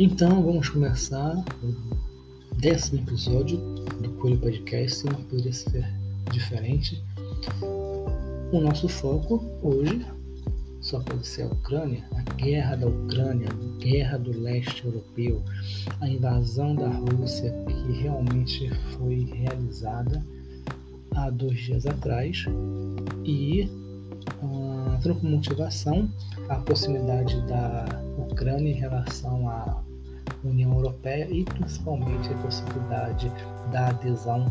Então vamos começar o décimo episódio do Coelho Podcast, não poderia ser diferente. O nosso foco hoje só pode ser a Ucrânia, a guerra da Ucrânia, a guerra do leste europeu, a invasão da Rússia que realmente foi realizada há dois dias atrás e como motivação a proximidade da Ucrânia em relação à Europeia e principalmente a possibilidade da adesão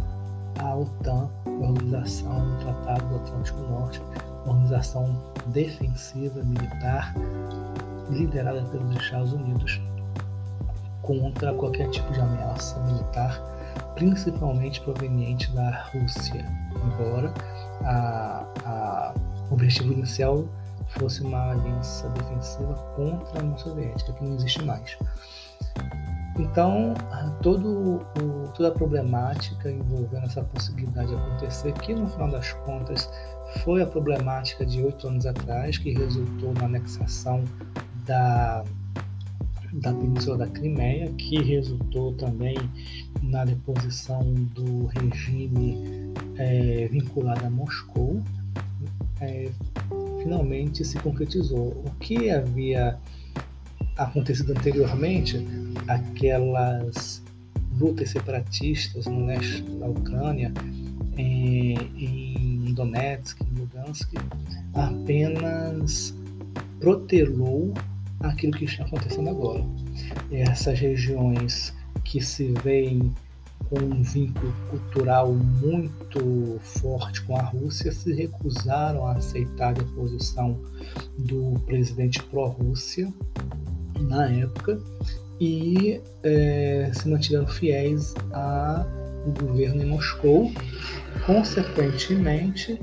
à OTAN, Organização do Tratado do Atlântico Norte, organização defensiva militar liderada pelos Estados Unidos contra qualquer tipo de ameaça militar, principalmente proveniente da Rússia, embora a, a o objetivo inicial fosse uma aliança defensiva contra a União Soviética, que não existe mais. Então, todo o, toda a problemática envolvendo essa possibilidade de acontecer, que no final das contas foi a problemática de oito anos atrás, que resultou na anexação da, da Península da Crimeia, que resultou também na deposição do regime é, vinculado a Moscou, é, finalmente se concretizou. O que havia acontecido anteriormente, aquelas lutas separatistas no leste da Ucrânia, em, em Donetsk, em Lugansk, apenas protelou aquilo que está acontecendo agora. Essas regiões que se veem com um vínculo cultural muito forte com a Rússia se recusaram a aceitar a deposição do presidente pró-Rússia na época e é, se mantiveram fiéis ao governo em Moscou. Consequentemente,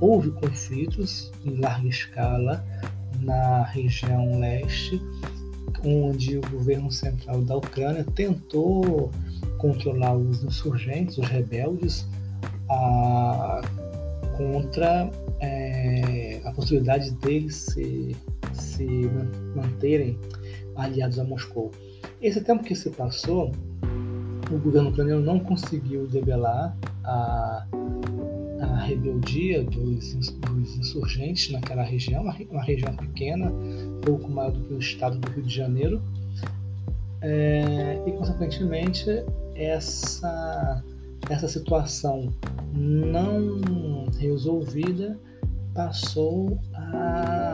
houve conflitos em larga escala na região leste, onde o governo central da Ucrânia tentou controlar os insurgentes, os rebeldes, a, contra é, a possibilidade deles se, se manterem aliados a Moscou. Esse tempo que se passou, o governo ucraniano não conseguiu debelar a, a rebeldia dos, dos, insurgentes naquela região, uma, região pequena, pouco maior do que o estado do Rio de Janeiro, é, e consequentemente essa, essa situação não resolvida passou a,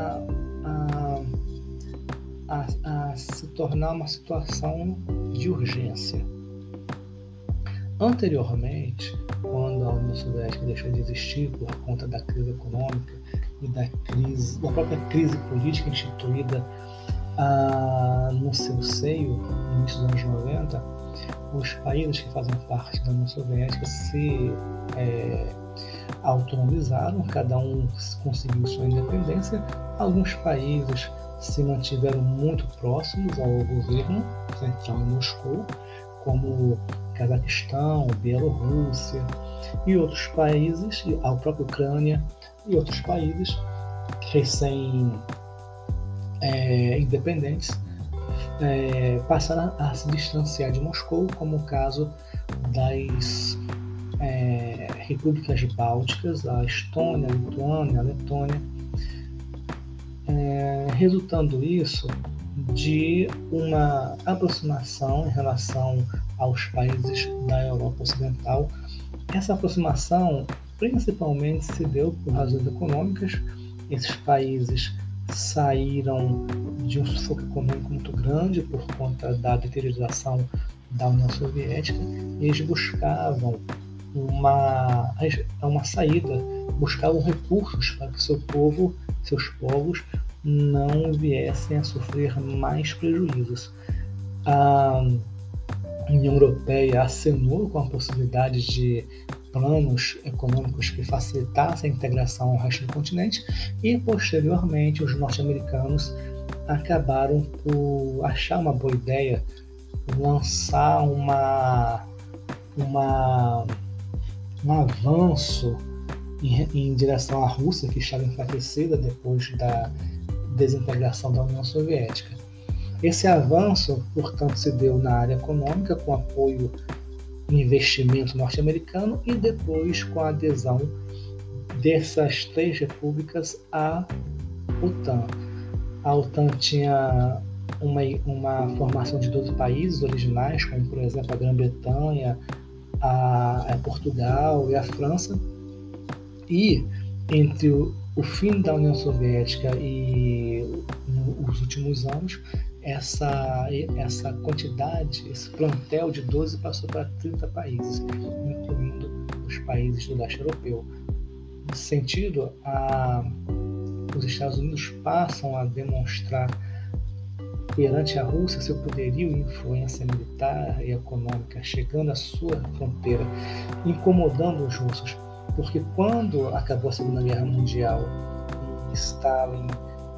tornar uma situação de urgência. Anteriormente, quando a União Soviética deixou de existir por conta da crise econômica e da crise, da própria crise política instituída ah, no seu seio, no início dos anos 90, os países que fazem parte da União Soviética se é, autonomizaram, cada um conseguiu sua independência. Alguns países se mantiveram muito próximos ao governo central em Moscou, como Cazaquistão, Bielorrússia e outros países, a própria Ucrânia e outros países recém é, independentes é, passaram a se distanciar de Moscou, como o caso das é, repúblicas bálticas, a Estônia, a Lituânia, a Letônia, é, resultando isso de uma aproximação em relação aos países da Europa Ocidental. Essa aproximação principalmente se deu por razões econômicas. Esses países saíram de um sufoco econômico muito grande por conta da deterioração da União Soviética, e eles buscavam uma, uma saída, buscavam recursos para que seu povo, seus povos, não viessem a sofrer mais prejuízos. A União Europeia acenou com a possibilidade de planos econômicos que facilitassem a integração ao resto do continente e, posteriormente, os norte-americanos acabaram por achar uma boa ideia lançar uma, uma, um avanço em, em direção à Rússia, que estava enfraquecida depois da desintegração da União Soviética. Esse avanço, portanto, se deu na área econômica, com apoio e investimento norte-americano, e depois com a adesão dessas três repúblicas à OTAN. A OTAN tinha uma, uma formação de 12 países originais, como por exemplo a Grã-Bretanha, a, a, Portugal e a França. E entre o fim da União Soviética e os últimos anos, essa, essa quantidade, esse plantel de 12 passou para 30 países, incluindo os países do leste europeu. Nesse sentido, a, os Estados Unidos passam a demonstrar perante a Rússia seu poderio e influência militar e econômica, chegando à sua fronteira, incomodando os russos. Porque quando acabou a Segunda Guerra Mundial e Stalin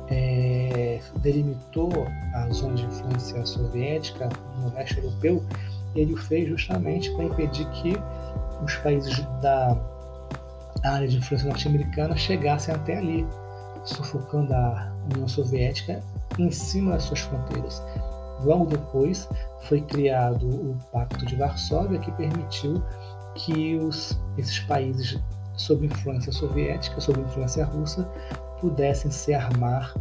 é, delimitou a zona de influência soviética no leste europeu, ele o fez justamente para impedir que os países da área de influência norte-americana chegassem até ali, sufocando a União Soviética em cima das suas fronteiras. Logo depois foi criado o Pacto de Varsóvia, que permitiu que os, esses países sob influência soviética, sob influência russa, pudessem se armar,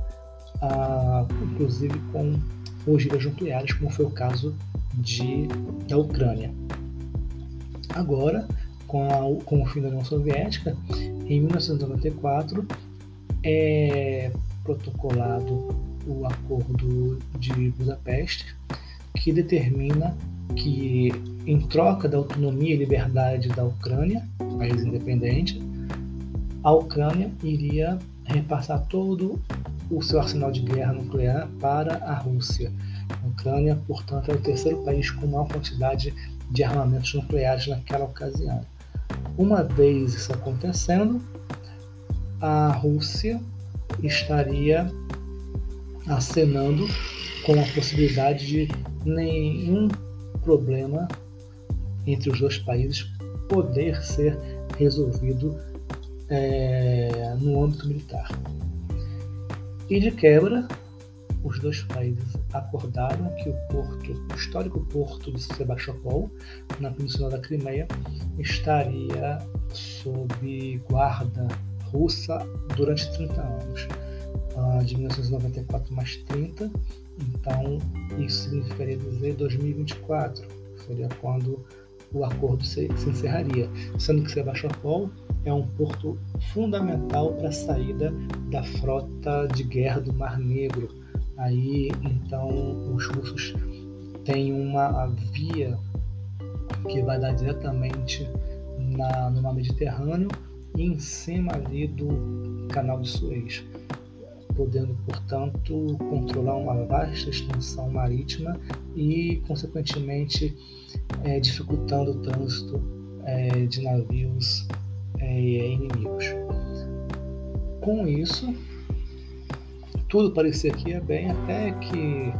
ah, inclusive com ogivas nucleares, como foi o caso de, da Ucrânia. Agora, com, a, com o fim da União Soviética, em 1994, é protocolado o Acordo de Budapeste, que determina que, em troca da autonomia e liberdade da Ucrânia, país independente, a Ucrânia iria repassar todo o seu arsenal de guerra nuclear para a Rússia. A Ucrânia, portanto, é o terceiro país com maior quantidade de armamentos nucleares naquela ocasião. Uma vez isso acontecendo, a Rússia estaria acenando com a possibilidade de nenhum problema entre os dois países poder ser resolvido é, no âmbito militar. E de quebra, os dois países acordaram que o porto, o histórico porto de Sebastopol, na península da Crimeia, estaria sob guarda russa durante 30 anos. Uh, de 1994 mais 30, então isso significaria dizer 2024, seria quando o acordo se, se encerraria, sendo que Sebastopol é um porto fundamental para a saída da frota de guerra do Mar Negro. Aí, então, os russos têm uma via que vai dar diretamente na, no Mar Mediterrâneo e em cima ali do Canal de Suez, podendo, portanto, controlar uma vasta extensão marítima e, consequentemente, é, dificultando o trânsito é, de navios é, inimigos. Com isso, tudo parecia que ia bem, até que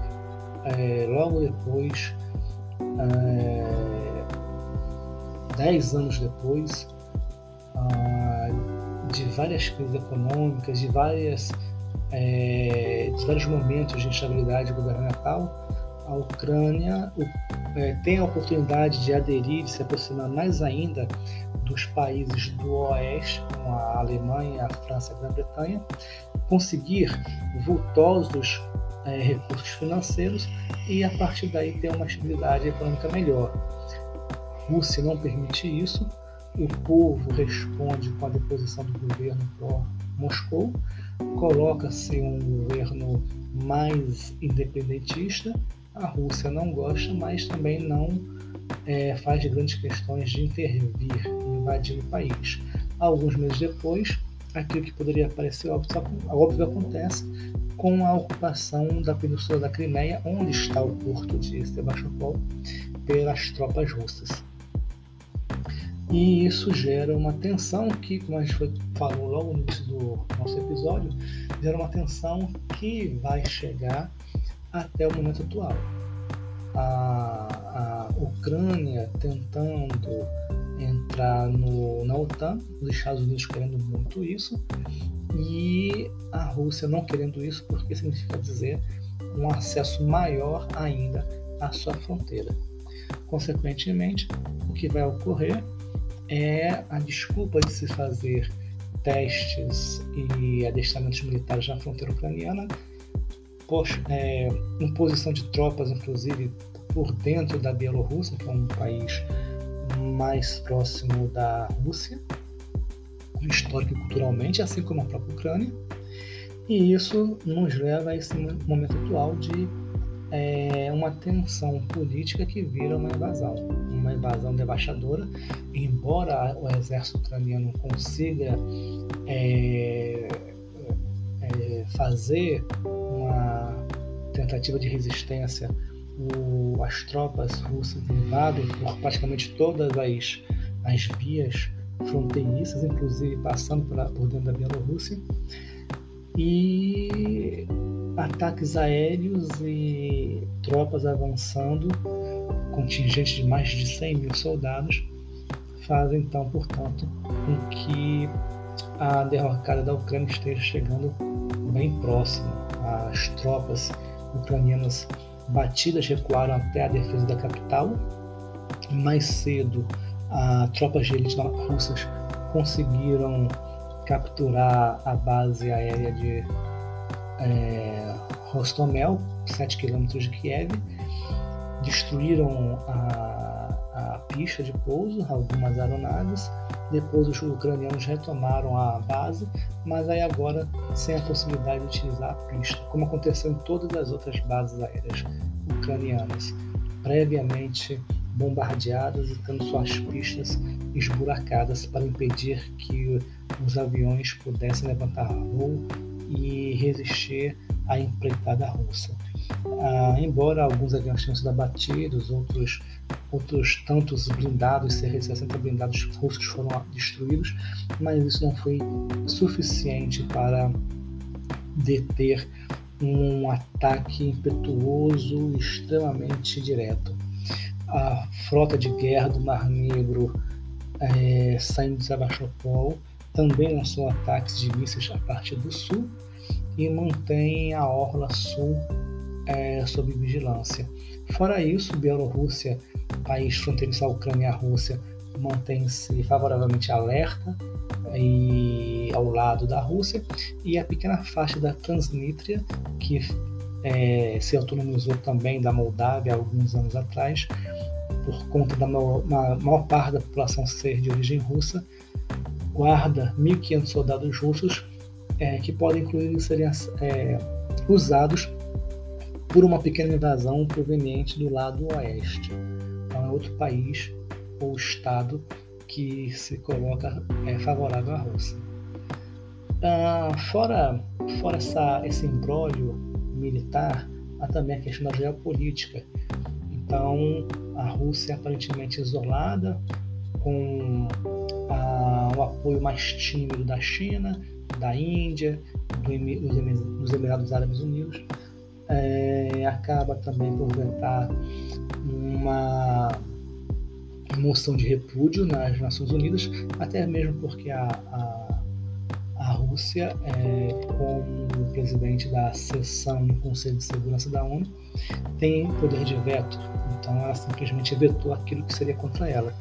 é, logo depois, é, dez anos depois, ah, de várias crises econômicas, de várias é, de vários momentos de instabilidade governamental, a Ucrânia é, tem a oportunidade de aderir, de se aproximar mais ainda dos países do Oeste, como a Alemanha, a França a Grã-Bretanha, conseguir vultosos é, recursos financeiros e a partir daí ter uma estabilidade econômica melhor. Rússia não permite isso, o povo responde com a deposição do governo pró-Moscou, coloca-se um governo mais independentista a Rússia não gosta, mas também não é, faz grandes questões de intervir, invadir o país. Alguns meses depois, aquilo que poderia parecer óbvio, óbvio acontece com a ocupação da Península da Crimeia, onde está o porto de Sebastopol, pelas tropas russas. E isso gera uma tensão que, como a gente foi, falou logo no início do nosso episódio, gera uma tensão que vai chegar até o momento atual. A, a Ucrânia tentando entrar no, na OTAN, os Estados Unidos querendo muito isso, e a Rússia não querendo isso, porque significa dizer um acesso maior ainda à sua fronteira. Consequentemente, o que vai ocorrer é a desculpa de se fazer testes e adestramentos militares na fronteira ucraniana, é, imposição de tropas, inclusive, por dentro da Bielorrússia, que é um país mais próximo da Rússia, histórico e culturalmente, assim como a própria Ucrânia. E isso nos leva a esse momento atual de é, uma tensão política que vira uma invasão, uma invasão devastadora. Embora o exército ucraniano consiga é, é, fazer uma tentativa de resistência, o, as tropas russas invadem por praticamente todas as, as vias fronteiriças, inclusive passando por, por dentro da Bielorrússia. E ataques aéreos e tropas avançando, contingente de mais de 100 mil soldados, fazem então, portanto, com que a derrocada da Ucrânia esteja chegando bem próximo. As tropas ucranianas batidas recuaram até a defesa da capital. Mais cedo, as tropas de elite russas conseguiram capturar a base aérea de é, Rostomel, 7 quilômetros de Kiev, destruíram a, a pista de pouso, algumas aeronaves, depois os ucranianos retomaram a base, mas aí agora sem a possibilidade de utilizar a pista, como aconteceu em todas as outras bases aéreas ucranianas, previamente bombardeadas e tendo suas pistas esburacadas para impedir que os aviões pudessem levantar voo e resistir à empreitada russa. Ah, embora alguns aviões tenham sido abatidos, outros, outros tantos blindados, cerca de 60 blindados russos foram destruídos, mas isso não foi suficiente para deter um ataque impetuoso extremamente direto. A frota de guerra do Mar Negro é, saindo de Sebastopol também lançou ataques de mísseis a partir do sul e mantém a orla sul é, sob vigilância. Fora isso, Bielorrússia, país fronteiriço à Ucrânia e à Rússia, mantém-se favoravelmente alerta e ao lado da Rússia e a pequena faixa da Transnistria que é, se autonomizou também da Moldávia alguns anos atrás por conta da maior, maior parte da população ser de origem russa guarda 1.500 soldados russos é, que podem inclusive serem é, usados por uma pequena invasão proveniente do lado oeste. Então é outro país ou estado que se coloca é, favorável à Rússia. Ah, fora fora essa, esse imbróglio militar, há também a questão da geopolítica. Então, a Rússia é aparentemente isolada, com a, o apoio mais tímido da China, da Índia, do, dos Emirados Árabes Unidos, é, acaba também por ventar uma moção de repúdio nas Nações Unidas, até mesmo porque a, a, a Rússia, é, como presidente da sessão no Conselho de Segurança da ONU, tem poder de veto, então ela simplesmente vetou aquilo que seria contra ela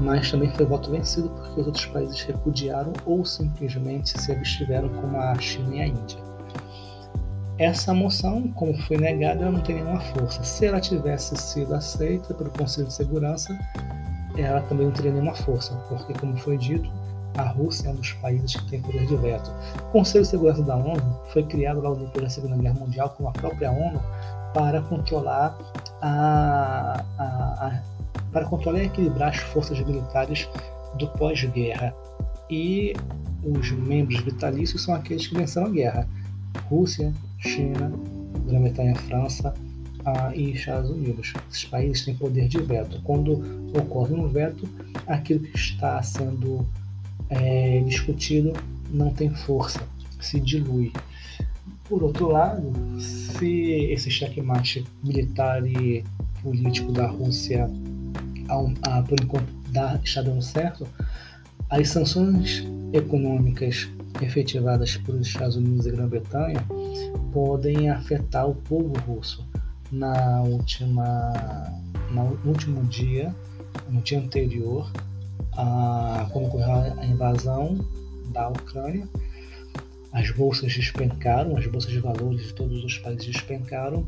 mas também foi voto vencido porque os outros países repudiaram ou simplesmente se abstiveram, como a China e a Índia. Essa moção, como foi negada, ela não tem nenhuma força. Se ela tivesse sido aceita pelo Conselho de Segurança, ela também não teria nenhuma força, porque, como foi dito, a Rússia é um dos países que tem poder de veto. O Conselho de Segurança da ONU foi criado logo depois da Segunda Guerra Mundial, com a própria ONU, para controlar a, a, a para controlar e equilibrar as forças militares do pós-guerra. E os membros vitalícios são aqueles que venceram a guerra: Rússia, China, Grã-Bretanha, França ah, e Estados Unidos. Esses países têm poder de veto. Quando ocorre um veto, aquilo que está sendo é, discutido não tem força, se dilui. Por outro lado, se esse checkmate militar e político da Rússia a, por enquanto dá, está dando certo, as sanções econômicas efetivadas pelos Estados Unidos e Grã-Bretanha podem afetar o povo russo. Na última, no último dia, no dia anterior, a, quando ocorreu a invasão da Ucrânia, as bolsas despencaram, as bolsas de valores de todos os países despencaram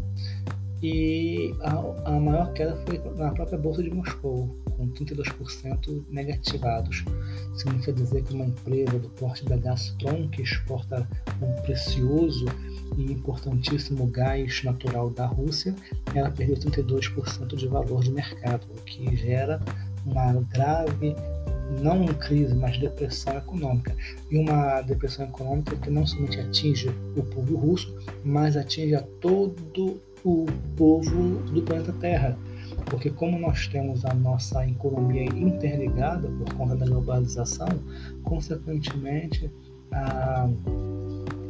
e a, a maior queda foi na própria bolsa de Moscou, com 32% negativados. Significa dizer que uma empresa do porte da Gazprom, que exporta um precioso e importantíssimo gás natural da Rússia, ela perdeu 32% de valor de mercado, o que gera uma grave não crise, mas depressão econômica. E uma depressão econômica que não somente atinge o povo russo, mas atinge a todo o povo do planeta Terra. Porque como nós temos a nossa economia interligada por conta da globalização, consequentemente a,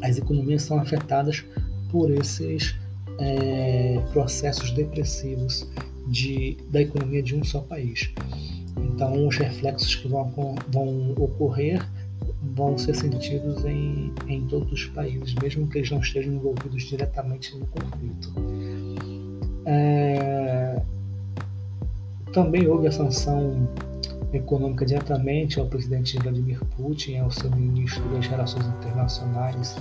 as economias são afetadas por esses é, processos depressivos de, da economia de um só país. Então, os reflexos que vão, vão ocorrer vão ser sentidos em, em todos os países, mesmo que eles não estejam envolvidos diretamente no conflito. É, também houve a sanção econômica diretamente ao presidente Vladimir Putin, ao seu ministro das Relações Internacionais,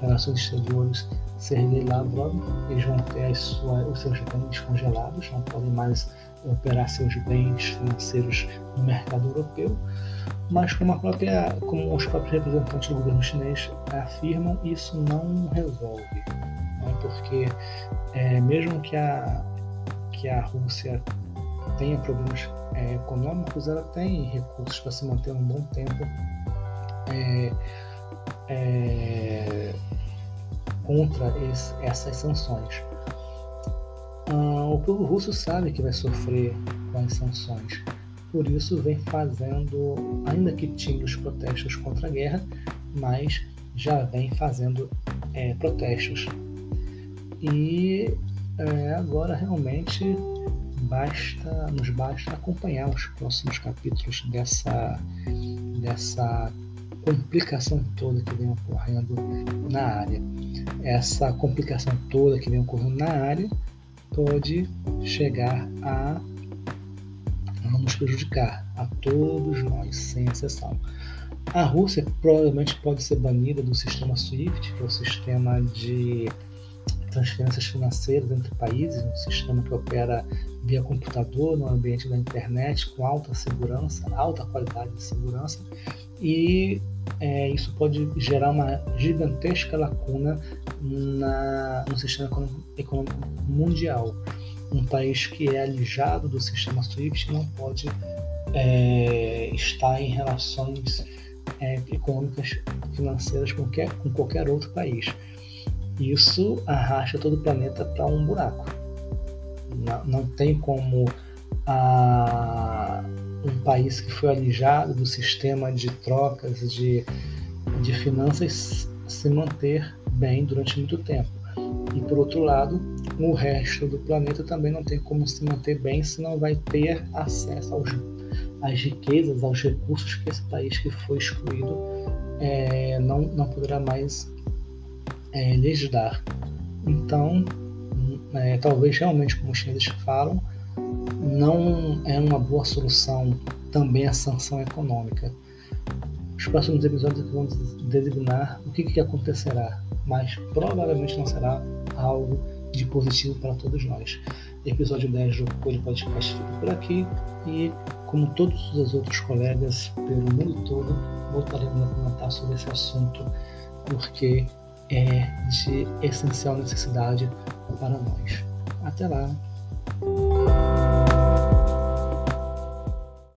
Relações Exteriores, Sergei Lavrov. Eles vão ter os seus bens congelados, não podem mais operar seus bens financeiros no mercado europeu, mas como, própria, como os próprios representantes do governo chinês afirmam, isso não resolve? Porque é, mesmo que a, que a Rússia tenha problemas é, econômicos, ela tem recursos para se manter um bom tempo é, é contra esse, essas sanções. Ah, o povo russo sabe que vai sofrer com as sanções, por isso vem fazendo, ainda que tímidos protestos contra a guerra, mas já vem fazendo é, protestos. E é, agora realmente basta, nos basta acompanhar os próximos capítulos dessa, dessa complicação toda que vem ocorrendo na área. Essa complicação toda que vem ocorrendo na área pode chegar a, a nos prejudicar, a todos nós, sem exceção. A Rússia provavelmente pode ser banida do sistema SWIFT, que é o sistema de transferências financeiras entre países, um sistema que opera via computador no ambiente da internet com alta segurança, alta qualidade de segurança, e é, isso pode gerar uma gigantesca lacuna na, no sistema econômico mundial. Um país que é alijado do sistema SWIFT não pode é, estar em relações é, econômicas financeiras com qualquer, com qualquer outro país. Isso arrasta todo o planeta para um buraco. Não, não tem como a, um país que foi alijado do sistema de trocas de, de finanças se manter bem durante muito tempo. E por outro lado, o resto do planeta também não tem como se manter bem se não vai ter acesso aos, às riquezas, aos recursos que esse país que foi excluído é, não, não poderá mais é, lhes dar. Então, é, talvez realmente, como os chineses falam, não é uma boa solução também a sanção econômica. Os próximos episódios vão designar o que, que acontecerá, mas provavelmente não será algo de positivo para todos nós. Episódio 10 do Coelho Podcast fica por aqui e, como todos os outros colegas pelo mundo todo, voltaremos a comentar sobre esse assunto porque é de essencial necessidade para nós. Até lá!